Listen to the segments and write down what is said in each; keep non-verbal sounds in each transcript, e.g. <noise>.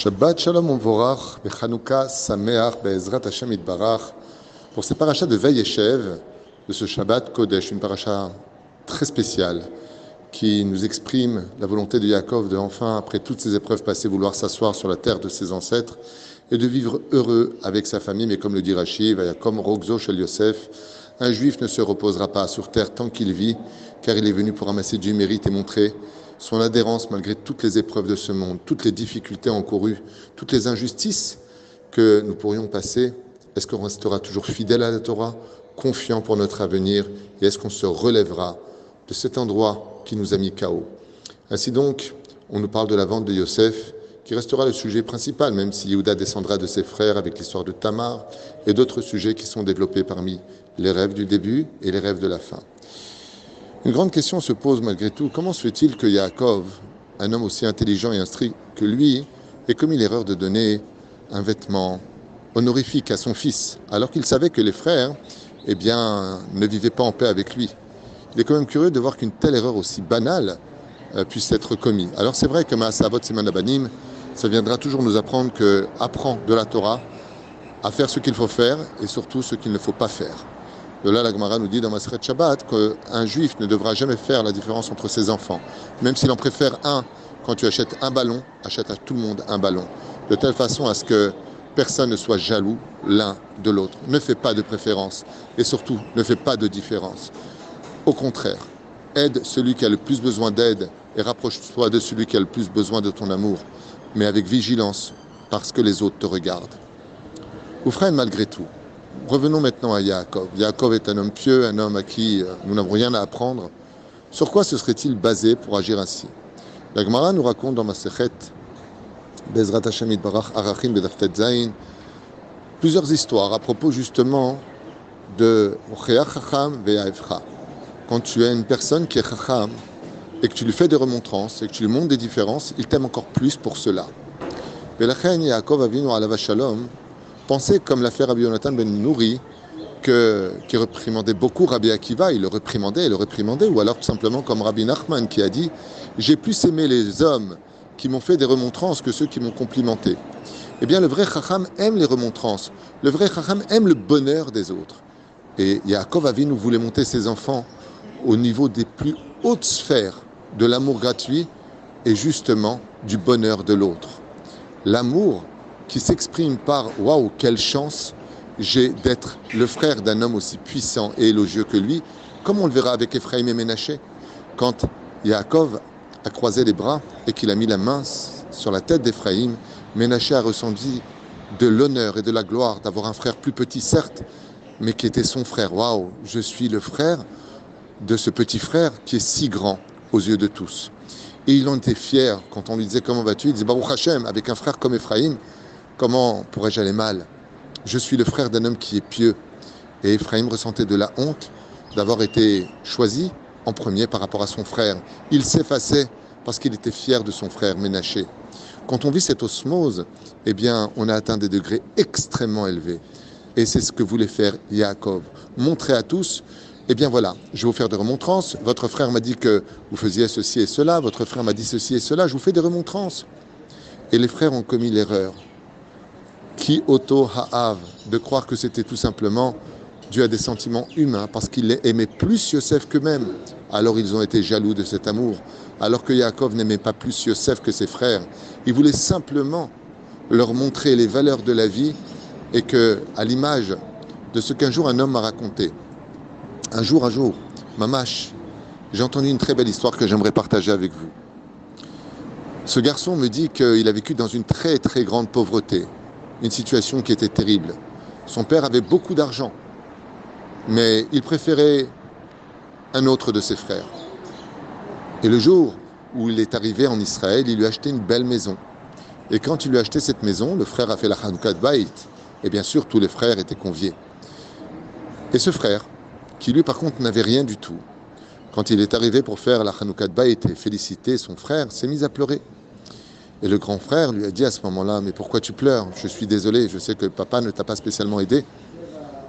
Shabbat Shalom Uvorach, Bechanouka Sameach, Be'ezrat Hashem Itbarach, pour ces parachas de veille et de ce Shabbat Kodesh, une paracha très spéciale qui nous exprime la volonté de Yaakov de enfin, après toutes ces épreuves passées, vouloir s'asseoir sur la terre de ses ancêtres et de vivre heureux avec sa famille, mais comme le dit Rashi, comme Rogzo Shel Yosef, un juif ne se reposera pas sur terre tant qu'il vit, car il est venu pour ramasser du mérite et montrer son adhérence malgré toutes les épreuves de ce monde, toutes les difficultés encourues, toutes les injustices que nous pourrions passer. Est-ce qu'on restera toujours fidèle à la Torah, confiant pour notre avenir, et est-ce qu'on se relèvera de cet endroit qui nous a mis chaos Ainsi donc, on nous parle de la vente de Yosef, qui restera le sujet principal, même si Yehuda descendra de ses frères avec l'histoire de Tamar et d'autres sujets qui sont développés parmi les rêves du début et les rêves de la fin. Une grande question se pose malgré tout. Comment se fait-il que Yaakov, un homme aussi intelligent et instruit que lui, ait commis l'erreur de donner un vêtement honorifique à son fils, alors qu'il savait que les frères eh bien, ne vivaient pas en paix avec lui? Il est quand même curieux de voir qu'une telle erreur aussi banale euh, puisse être commise. Alors c'est vrai que Maasavot Semanabanim, ça viendra toujours nous apprendre que apprend de la Torah à faire ce qu'il faut faire et surtout ce qu'il ne faut pas faire. De là, la Gemara nous dit dans Masret Shabbat qu'un juif ne devra jamais faire la différence entre ses enfants. Même s'il en préfère un, quand tu achètes un ballon, achète à tout le monde un ballon. De telle façon à ce que personne ne soit jaloux l'un de l'autre. Ne fais pas de préférence et surtout ne fais pas de différence. Au contraire, aide celui qui a le plus besoin d'aide et rapproche-toi de celui qui a le plus besoin de ton amour, mais avec vigilance parce que les autres te regardent. Ou frère, malgré tout, Revenons maintenant à Yaakov. Yaakov est un homme pieux, un homme à qui euh, nous n'avons rien à apprendre. Sur quoi se serait-il basé pour agir ainsi? La Gemara nous raconte dans Masechet, Bezrat Hashem Barach Arachim Bedaftet Zain, plusieurs histoires à propos justement de Chacham Quand tu es une personne qui est Chacham et que tu lui fais des remontrances et que tu lui montres des différences, il t'aime encore plus pour cela. Yaakov Avinu Shalom Pensez comme l'a fait Rabbi Yonatan ben Nouri, que, qui réprimandait beaucoup Rabbi Akiva, il le réprimandait, il le réprimandait, ou alors tout simplement comme Rabbi Nachman qui a dit J'ai plus aimé les hommes qui m'ont fait des remontrances que ceux qui m'ont complimenté. Eh bien, le vrai Chacham aime les remontrances. Le vrai Chacham aime le bonheur des autres. Et Yaakov nous voulait monter ses enfants au niveau des plus hautes sphères de l'amour gratuit et justement du bonheur de l'autre. L'amour qui s'exprime par Waouh, quelle chance j'ai d'être le frère d'un homme aussi puissant et élogieux que lui, comme on le verra avec Ephraim et Ménaché. Quand Yaakov a croisé les bras et qu'il a mis la main sur la tête d'Ephraim, Ménaché a ressenti de l'honneur et de la gloire d'avoir un frère plus petit, certes, mais qui était son frère. Waouh, je suis le frère de ce petit frère qui est si grand aux yeux de tous. Et il en était fier quand on lui disait comment vas-tu? Il disait Baruch Hashem, avec un frère comme Ephraim, Comment pourrais-je aller mal? Je suis le frère d'un homme qui est pieux. Et Ephraim ressentait de la honte d'avoir été choisi en premier par rapport à son frère. Il s'effaçait parce qu'il était fier de son frère Ménaché. Quand on vit cette osmose, eh bien, on a atteint des degrés extrêmement élevés. Et c'est ce que voulait faire Yaakov. Montrer à tous, eh bien voilà, je vais vous faire des remontrances. Votre frère m'a dit que vous faisiez ceci et cela. Votre frère m'a dit ceci et cela. Je vous fais des remontrances. Et les frères ont commis l'erreur auto ha'av, de croire que c'était tout simplement dû à des sentiments humains, parce qu'il aimait plus Yosef qu'eux-mêmes. Alors ils ont été jaloux de cet amour. Alors que Yaakov n'aimait pas plus Yosef que ses frères. Il voulait simplement leur montrer les valeurs de la vie et que, à l'image de ce qu'un jour un homme m'a raconté, un jour, un jour, Mamash, j'ai entendu une très belle histoire que j'aimerais partager avec vous. Ce garçon me dit qu'il a vécu dans une très très grande pauvreté une situation qui était terrible. Son père avait beaucoup d'argent, mais il préférait un autre de ses frères. Et le jour où il est arrivé en Israël, il lui a acheté une belle maison. Et quand il lui a acheté cette maison, le frère a fait la Hanouka de Baït. Et bien sûr, tous les frères étaient conviés. Et ce frère, qui lui par contre n'avait rien du tout, quand il est arrivé pour faire la Hanouka de Baït et féliciter son frère, s'est mis à pleurer. Et le grand frère lui a dit à ce moment-là, mais pourquoi tu pleures? Je suis désolé, je sais que papa ne t'a pas spécialement aidé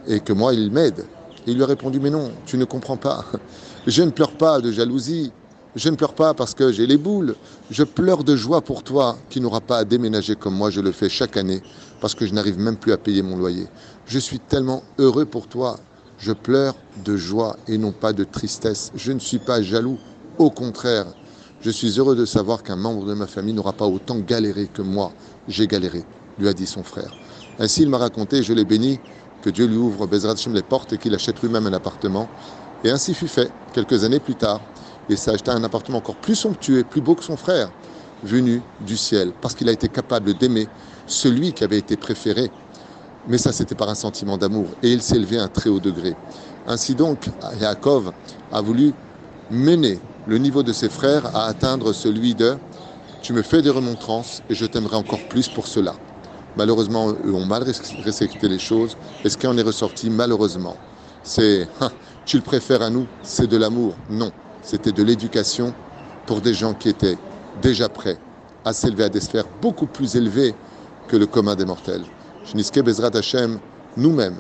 et que moi, il m'aide. il lui a répondu, mais non, tu ne comprends pas. <laughs> Je ne pleure pas de jalousie, Je ne pleure pas parce que j'ai les boules. Je pleure de joie pour toi qui n'auras pas à déménager comme moi je le fais chaque année parce que je n'arrive même plus à payer mon loyer. Je suis tellement heureux pour toi. Je pleure de joie et non pas de tristesse. Je ne suis pas jaloux. Au contraire, je suis heureux de savoir qu'un membre de ma famille n'aura pas autant galéré que moi. J'ai galéré, lui a dit son frère. Ainsi, il m'a raconté, je l'ai béni, que Dieu lui ouvre Bezrat les portes et qu'il achète lui-même un appartement. Et ainsi fut fait. Quelques années plus tard, il s'est acheté un appartement encore plus somptueux, plus beau que son frère, venu du ciel, parce qu'il a été capable d'aimer celui qui avait été préféré. Mais ça, c'était par un sentiment d'amour. Et il s'est à un très haut degré. Ainsi donc, Yaakov a voulu mener le niveau de ses frères à atteindre celui de Tu me fais des remontrances et je t'aimerai encore plus pour cela. Malheureusement, eux ont mal respecté les choses. Et ce qui en est ressorti, malheureusement, c'est <laughs> hein, Tu le préfères à nous, c'est de l'amour? Non, c'était de l'éducation pour des gens qui étaient déjà prêts à s'élever à des sphères beaucoup plus élevées que le commun des mortels. Je Bezrat Hashem, nous-mêmes,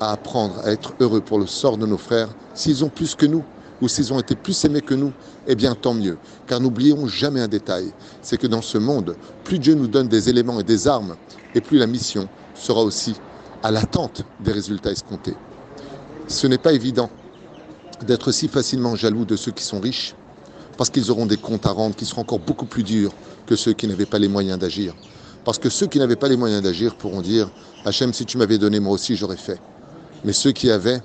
à apprendre à être heureux pour le sort de nos frères, s'ils ont plus que nous, ou s'ils ont été plus aimés que nous, eh bien tant mieux. Car n'oublions jamais un détail, c'est que dans ce monde, plus Dieu nous donne des éléments et des armes, et plus la mission sera aussi à l'attente des résultats escomptés. Ce n'est pas évident d'être si facilement jaloux de ceux qui sont riches, parce qu'ils auront des comptes à rendre qui seront encore beaucoup plus durs que ceux qui n'avaient pas les moyens d'agir. Parce que ceux qui n'avaient pas les moyens d'agir pourront dire Hachem, si tu m'avais donné, moi aussi j'aurais fait. Mais ceux qui avaient,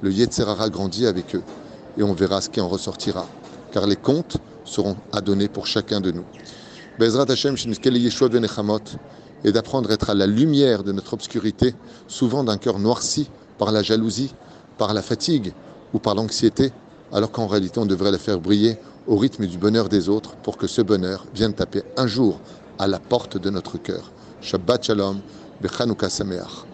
le Yetzerara grandit avec eux et on verra ce qui en ressortira. Car les comptes seront à donner pour chacun de nous. Bezrat Hashem, et d'apprendre à être à la lumière de notre obscurité, souvent d'un cœur noirci par la jalousie, par la fatigue ou par l'anxiété, alors qu'en réalité on devrait la faire briller au rythme du bonheur des autres pour que ce bonheur vienne taper un jour à la porte de notre cœur. Shabbat Shalom, Bechanouka Sameach.